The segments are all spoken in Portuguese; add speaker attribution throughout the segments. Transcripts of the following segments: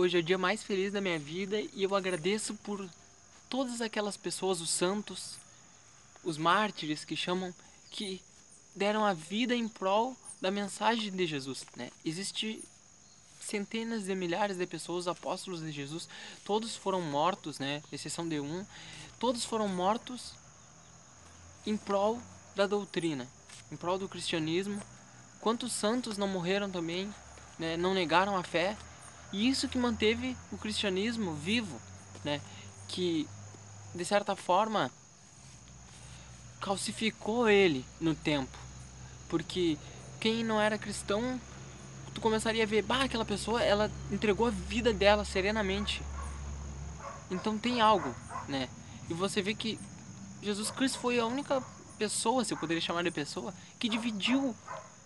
Speaker 1: hoje é o dia mais feliz da minha vida e eu agradeço por todas aquelas pessoas, os santos, os mártires que chamam, que deram a vida em prol da mensagem de Jesus. Né? Existe centenas de milhares de pessoas, apóstolos de Jesus, todos foram mortos, né? exceção de um, todos foram mortos em prol da doutrina, em prol do cristianismo. Quantos santos não morreram também, né? não negaram a fé, e isso que manteve o cristianismo vivo, né? que de certa forma calcificou ele no tempo, porque quem não era cristão tu começaria a ver, bah, aquela pessoa, ela entregou a vida dela serenamente. Então tem algo, né? E você vê que Jesus Cristo foi a única pessoa, se eu poderia chamar de pessoa, que dividiu.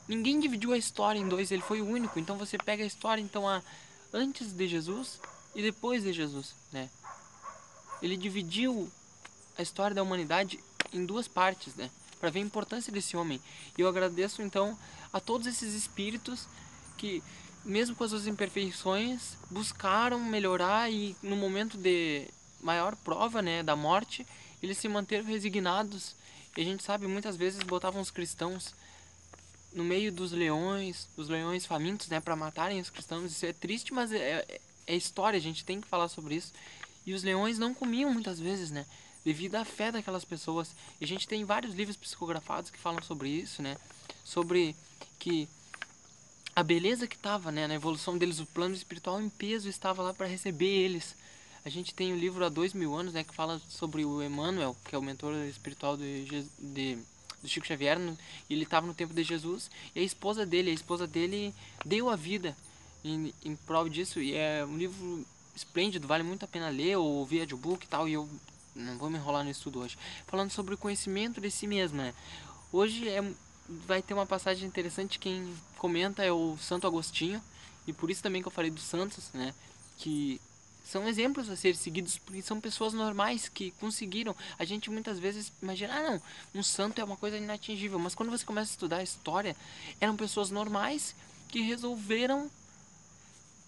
Speaker 1: Ninguém dividiu a história em dois, ele foi o único. Então você pega a história então a antes de Jesus e depois de Jesus, né? Ele dividiu a história da humanidade em duas partes, né? Para ver a importância desse homem. E eu agradeço então a todos esses espíritos que, mesmo com as suas imperfeições, buscaram melhorar e no momento de maior prova, né, da morte, eles se manteram resignados. E a gente sabe, muitas vezes botavam os cristãos no meio dos leões, dos leões famintos, né, para matarem os cristãos. Isso é triste, mas é, é, é história, a gente tem que falar sobre isso. E os leões não comiam muitas vezes, né? Devido à fé daquelas pessoas. E a gente tem vários livros psicografados que falam sobre isso, né? Sobre que a beleza que estava né, na evolução deles, o plano espiritual em peso estava lá para receber eles. A gente tem o um livro há dois mil anos né, que fala sobre o Emmanuel, que é o mentor espiritual de, de, de Chico Xavier, no, ele estava no tempo de Jesus, e a esposa dele, a esposa dele deu a vida em, em prol disso, e é um livro esplêndido, vale muito a pena ler, ou ouvir audiobook e tal, e eu não vou me enrolar no estudo hoje. Falando sobre o conhecimento de si mesmo, né? Hoje é vai ter uma passagem interessante. Quem comenta é o Santo Agostinho. E por isso também que eu falei dos santos, né? Que são exemplos a ser seguidos porque são pessoas normais que conseguiram. A gente muitas vezes imagina, ah, não, um santo é uma coisa inatingível. Mas quando você começa a estudar a história, eram pessoas normais que resolveram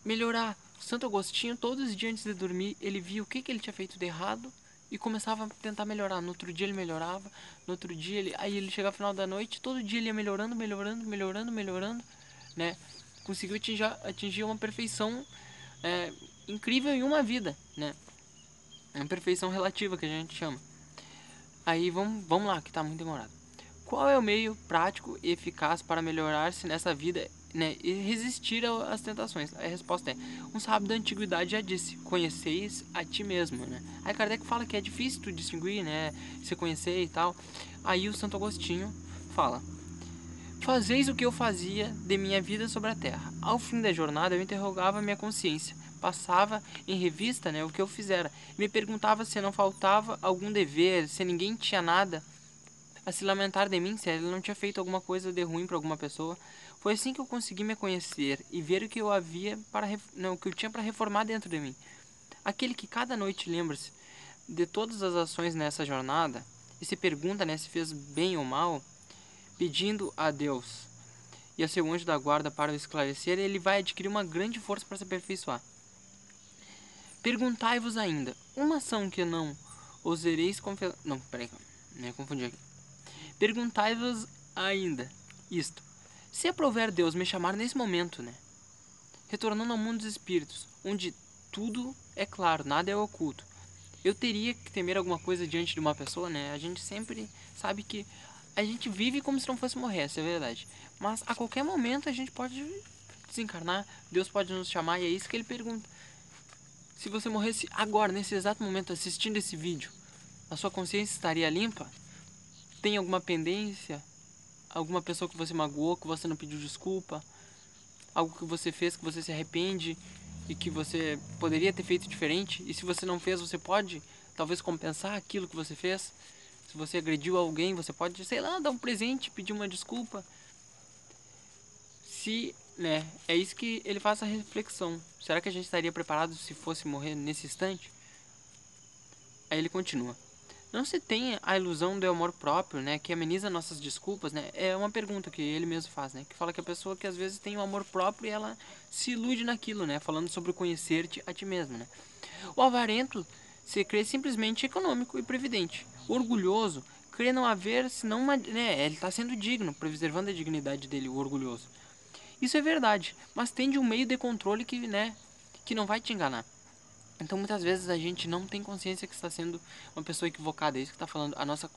Speaker 1: melhorar. Santo Agostinho, todos os dias antes de dormir, ele via o que, que ele tinha feito de errado e começava a tentar melhorar. No outro dia ele melhorava, no outro dia ele, aí ele chegava ao final da noite, todo dia ele ia melhorando, melhorando, melhorando, melhorando, né? Conseguiu atingir, atingir uma perfeição é, incrível em uma vida, né? É uma perfeição relativa que a gente chama. Aí vamos, vamos lá, que está muito demorado. Qual é o meio prático e eficaz para melhorar-se nessa vida né, e resistir às tentações? A resposta é: um sábio da antiguidade já disse: conheceis a ti mesmo. Né? Aí Kardec fala que é difícil tu distinguir, né, se conhecer e tal. Aí o Santo Agostinho fala: Fazeis o que eu fazia de minha vida sobre a terra. Ao fim da jornada eu interrogava minha consciência, passava em revista né, o que eu fizera, me perguntava se não faltava algum dever, se ninguém tinha nada a se lamentar de mim, se ele não tinha feito alguma coisa de ruim para alguma pessoa. Foi assim que eu consegui me conhecer e ver o que eu havia para não, o que eu tinha para reformar dentro de mim. Aquele que cada noite lembra-se de todas as ações nessa jornada e se pergunta né, se fez bem ou mal, pedindo a Deus e a seu anjo da guarda para o esclarecer, ele vai adquirir uma grande força para se aperfeiçoar. Perguntai-vos ainda, uma ação que não ousareis confessar. Não, peraí, me confundi aqui. Perguntai-vos ainda isto: se aprover Deus me chamar nesse momento, né? Retornando ao mundo dos espíritos, onde tudo é claro, nada é oculto. Eu teria que temer alguma coisa diante de uma pessoa, né? A gente sempre sabe que a gente vive como se não fosse morrer, essa é a verdade. Mas a qualquer momento a gente pode desencarnar, Deus pode nos chamar e é isso que ele pergunta. Se você morresse agora, nesse exato momento, assistindo esse vídeo, a sua consciência estaria limpa? tem alguma pendência, alguma pessoa que você magoou, que você não pediu desculpa, algo que você fez que você se arrepende e que você poderia ter feito diferente, e se você não fez, você pode talvez compensar aquilo que você fez. Se você agrediu alguém, você pode, sei lá, dar um presente, pedir uma desculpa. Se, né, é isso que ele faz a reflexão. Será que a gente estaria preparado se fosse morrer nesse instante? Aí ele continua. Não se tem a ilusão do amor próprio, né? Que ameniza nossas desculpas, né? É uma pergunta que ele mesmo faz, né? Que fala que a pessoa que às vezes tem o amor próprio e ela se ilude naquilo, né? Falando sobre conhecer-te a ti mesmo, né? O avarento se crê simplesmente econômico e previdente. O orgulhoso crê não haver senão uma... Né? Ele está sendo digno, preservando a dignidade dele, o orgulhoso. Isso é verdade, mas tende um meio de controle que, né? Que não vai te enganar. Então muitas vezes a gente não tem consciência que está sendo uma pessoa equivocada, é isso que está falando. A nossa,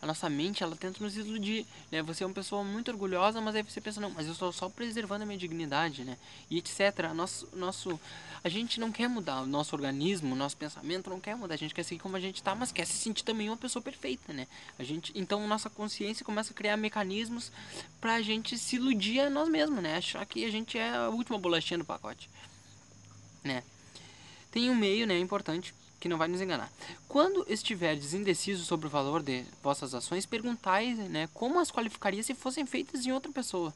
Speaker 1: a nossa mente, ela tenta nos iludir, né? Você é uma pessoa muito orgulhosa, mas aí você pensa, não, mas eu estou só preservando a minha dignidade, né? E etc. Nosso, nosso, a gente não quer mudar o nosso organismo, o nosso pensamento não quer mudar. A gente quer seguir como a gente está, mas quer se sentir também uma pessoa perfeita, né? A gente, então nossa consciência começa a criar mecanismos para a gente se iludir a nós mesmos, né? Achar que a gente é a última bolachinha do pacote, né? Tem um meio, né, importante, que não vai nos enganar. Quando estiverdes indeciso sobre o valor de vossas ações, perguntai, né, como as qualificaria se fossem feitas em outra pessoa,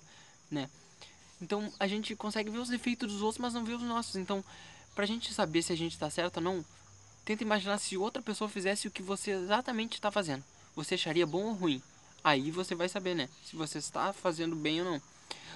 Speaker 1: né? Então, a gente consegue ver os defeitos dos outros, mas não vê os nossos. Então, pra gente saber se a gente está certo ou não, tenta imaginar se outra pessoa fizesse o que você exatamente está fazendo. Você acharia bom ou ruim? Aí você vai saber, né, se você está fazendo bem ou não.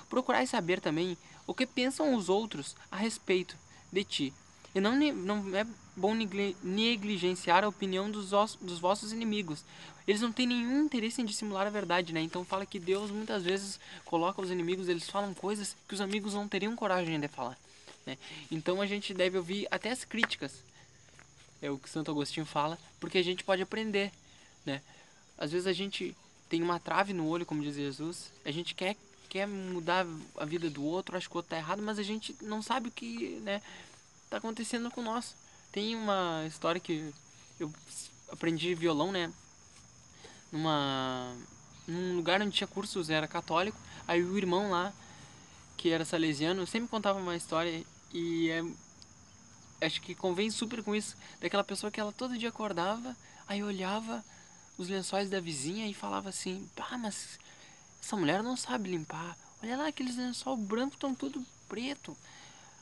Speaker 1: Procurai saber também o que pensam os outros a respeito de ti, e não, não é bom negligenciar a opinião dos, dos vossos inimigos. Eles não têm nenhum interesse em dissimular a verdade, né? Então fala que Deus muitas vezes coloca os inimigos, eles falam coisas que os amigos não teriam coragem de falar. Né? Então a gente deve ouvir até as críticas, é o que Santo Agostinho fala, porque a gente pode aprender, né? Às vezes a gente tem uma trave no olho, como diz Jesus, a gente quer quer mudar a vida do outro, acho que o outro tá errado, mas a gente não sabe o que, né? Tá acontecendo com nós. Tem uma história que eu aprendi violão, né? Numa num lugar onde tinha cursos, era católico. Aí o irmão lá, que era salesiano, sempre contava uma história e é, acho que convém super com isso, daquela pessoa que ela todo dia acordava, aí olhava os lençóis da vizinha e falava assim: "Pá, mas essa mulher não sabe limpar. Olha lá, aqueles lençóis brancos estão tudo preto.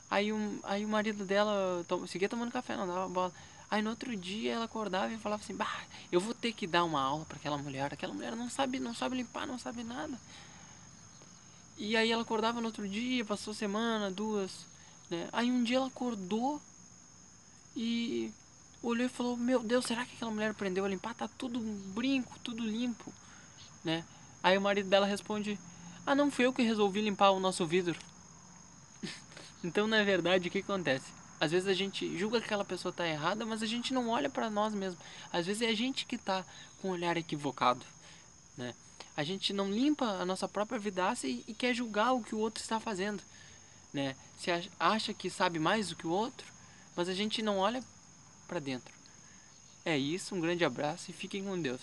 Speaker 1: Aí, um, aí o marido dela seguia tomando café, não dava bola. Aí no outro dia ela acordava e falava assim: Bah, eu vou ter que dar uma aula para aquela mulher. Aquela mulher não sabe, não sabe limpar, não sabe nada. E aí ela acordava no outro dia, passou semana, duas. Né? Aí um dia ela acordou e olhou e falou: Meu Deus, será que aquela mulher aprendeu a limpar? Tá tudo brinco, tudo limpo. Né? Aí o marido dela responde: Ah, não fui eu que resolvi limpar o nosso vidro. Então, na verdade, o que acontece? Às vezes a gente julga que aquela pessoa está errada, mas a gente não olha para nós mesmos. Às vezes é a gente que está com o olhar equivocado, né? A gente não limpa a nossa própria vidaça e, e quer julgar o que o outro está fazendo, né? Se acha que sabe mais do que o outro, mas a gente não olha para dentro. É isso, um grande abraço e fiquem com Deus.